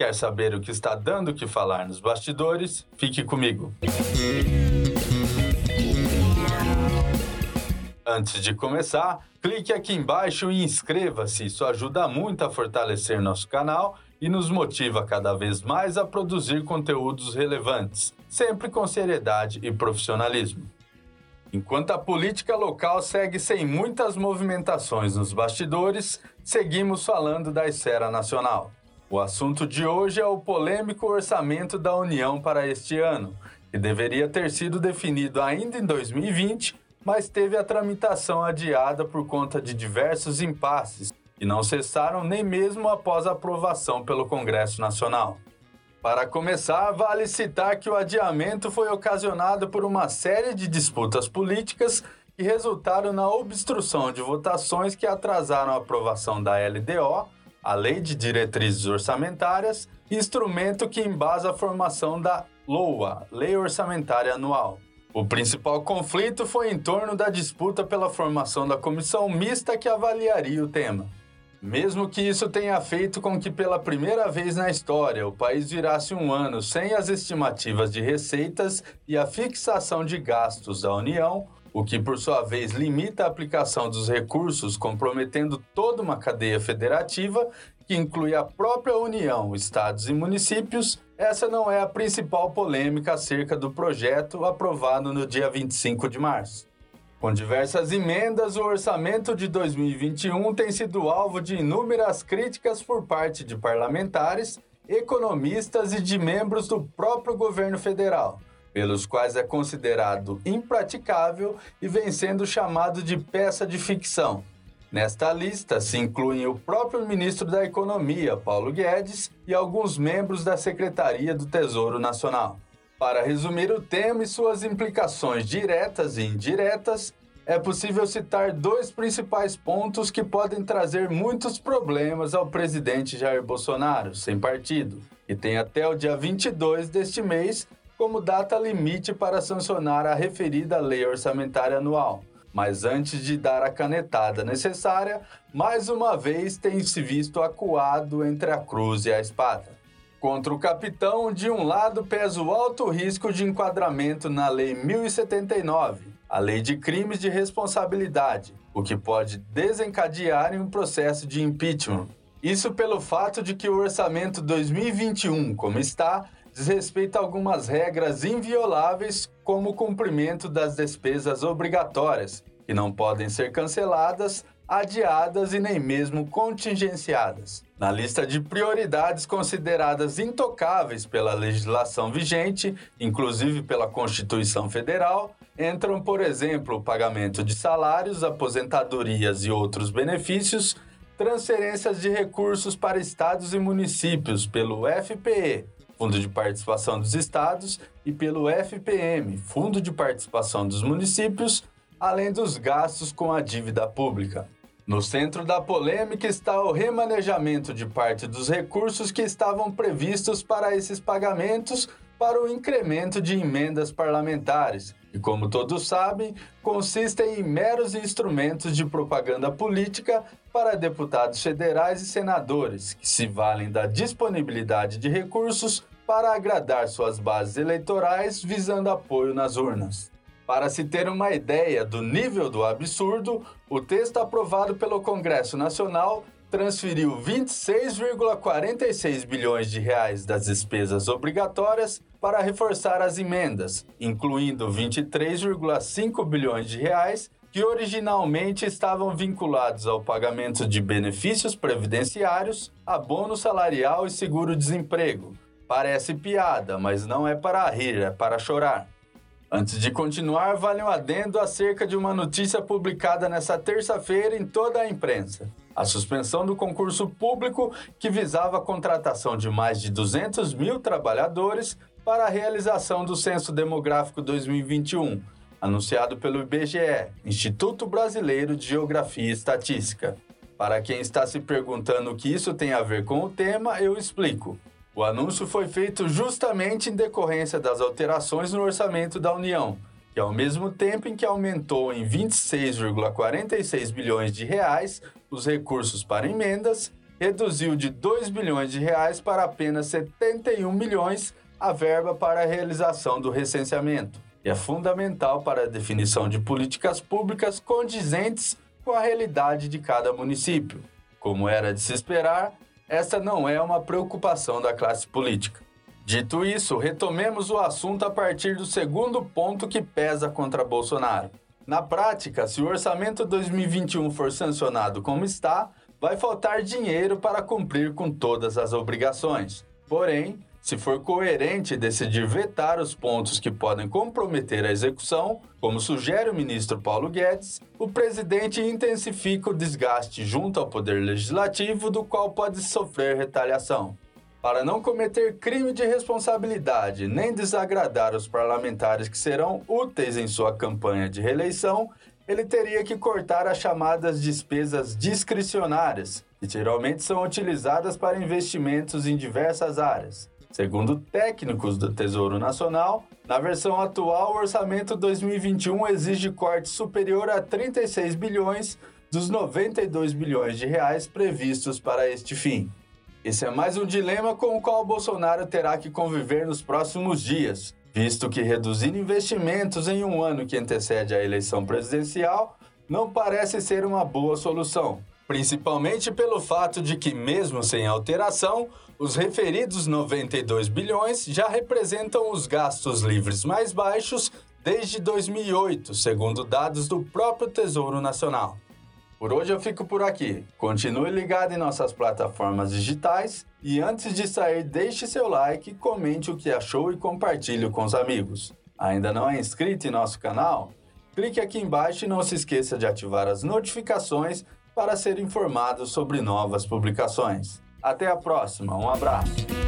Quer saber o que está dando o que falar nos bastidores? Fique comigo. Antes de começar, clique aqui embaixo e inscreva-se. Isso ajuda muito a fortalecer nosso canal e nos motiva cada vez mais a produzir conteúdos relevantes, sempre com seriedade e profissionalismo. Enquanto a política local segue sem muitas movimentações nos bastidores, seguimos falando da esfera nacional. O assunto de hoje é o polêmico orçamento da União para este ano, que deveria ter sido definido ainda em 2020 mas teve a tramitação adiada por conta de diversos impasses e não cessaram nem mesmo após a aprovação pelo Congresso Nacional. Para começar, vale citar que o adiamento foi ocasionado por uma série de disputas políticas que resultaram na obstrução de votações que atrasaram a aprovação da LDO, a Lei de Diretrizes Orçamentárias, instrumento que embasa a formação da LOA, Lei Orçamentária Anual. O principal conflito foi em torno da disputa pela formação da comissão mista que avaliaria o tema. Mesmo que isso tenha feito com que, pela primeira vez na história, o país virasse um ano sem as estimativas de receitas e a fixação de gastos da União, o que por sua vez limita a aplicação dos recursos, comprometendo toda uma cadeia federativa que inclui a própria União, estados e municípios, essa não é a principal polêmica acerca do projeto aprovado no dia 25 de março. Com diversas emendas, o orçamento de 2021 tem sido alvo de inúmeras críticas por parte de parlamentares, economistas e de membros do próprio governo federal, pelos quais é considerado impraticável e vem sendo chamado de peça de ficção. Nesta lista se incluem o próprio ministro da Economia, Paulo Guedes, e alguns membros da Secretaria do Tesouro Nacional. Para resumir o tema e suas implicações diretas e indiretas, é possível citar dois principais pontos que podem trazer muitos problemas ao presidente Jair Bolsonaro, sem partido, e tem até o dia 22 deste mês como data limite para sancionar a referida lei orçamentária anual. Mas antes de dar a canetada necessária, mais uma vez tem se visto acuado entre a cruz e a espada. Contra o capitão, de um lado pesa o alto risco de enquadramento na Lei 1079, a Lei de Crimes de Responsabilidade, o que pode desencadear em um processo de impeachment. Isso pelo fato de que o orçamento 2021, como está, desrespeita algumas regras invioláveis, como o cumprimento das despesas obrigatórias, que não podem ser canceladas, adiadas e nem mesmo contingenciadas. Na lista de prioridades consideradas intocáveis pela legislação vigente, inclusive pela Constituição Federal, entram, por exemplo, o pagamento de salários, aposentadorias e outros benefícios, transferências de recursos para estados e municípios pelo FPE, Fundo de Participação dos Estados, e pelo FPM, Fundo de Participação dos Municípios, além dos gastos com a dívida pública. No centro da polêmica está o remanejamento de parte dos recursos que estavam previstos para esses pagamentos para o incremento de emendas parlamentares, que, como todos sabem, consistem em meros instrumentos de propaganda política para deputados federais e senadores, que se valem da disponibilidade de recursos para agradar suas bases eleitorais visando apoio nas urnas. Para se ter uma ideia do nível do absurdo, o texto aprovado pelo Congresso Nacional transferiu 26,46 bilhões de reais das despesas obrigatórias para reforçar as emendas, incluindo 23,5 bilhões de reais que originalmente estavam vinculados ao pagamento de benefícios previdenciários, abono salarial e seguro-desemprego. Parece piada, mas não é para rir, é para chorar. Antes de continuar, vale um adendo acerca de uma notícia publicada nesta terça-feira em toda a imprensa. A suspensão do concurso público que visava a contratação de mais de 200 mil trabalhadores para a realização do Censo Demográfico 2021, anunciado pelo IBGE, Instituto Brasileiro de Geografia e Estatística. Para quem está se perguntando o que isso tem a ver com o tema, eu explico. O anúncio foi feito justamente em decorrência das alterações no orçamento da União, que ao mesmo tempo em que aumentou em 26,46 bilhões de reais os recursos para emendas, reduziu de 2 bilhões de reais para apenas 71 milhões a verba para a realização do recenseamento. E é fundamental para a definição de políticas públicas condizentes com a realidade de cada município. Como era de se esperar, essa não é uma preocupação da classe política. Dito isso, retomemos o assunto a partir do segundo ponto que pesa contra Bolsonaro. Na prática, se o orçamento 2021 for sancionado como está, vai faltar dinheiro para cumprir com todas as obrigações. Porém, se for coerente decidir vetar os pontos que podem comprometer a execução, como sugere o ministro Paulo Guedes, o presidente intensifica o desgaste junto ao Poder Legislativo, do qual pode sofrer retaliação. Para não cometer crime de responsabilidade nem desagradar os parlamentares que serão úteis em sua campanha de reeleição, ele teria que cortar as chamadas despesas discricionárias, que geralmente são utilizadas para investimentos em diversas áreas. Segundo técnicos do Tesouro Nacional, na versão atual, o orçamento 2021 exige corte superior a 36 bilhões dos 92 bilhões de reais previstos para este fim. Esse é mais um dilema com o qual Bolsonaro terá que conviver nos próximos dias, visto que reduzir investimentos em um ano que antecede a eleição presidencial não parece ser uma boa solução, principalmente pelo fato de que, mesmo sem alteração, os referidos 92 bilhões já representam os gastos livres mais baixos desde 2008, segundo dados do próprio Tesouro Nacional. Por hoje eu fico por aqui. Continue ligado em nossas plataformas digitais e antes de sair, deixe seu like, comente o que achou e compartilhe com os amigos. Ainda não é inscrito em nosso canal? Clique aqui embaixo e não se esqueça de ativar as notificações para ser informado sobre novas publicações. Até a próxima, um abraço!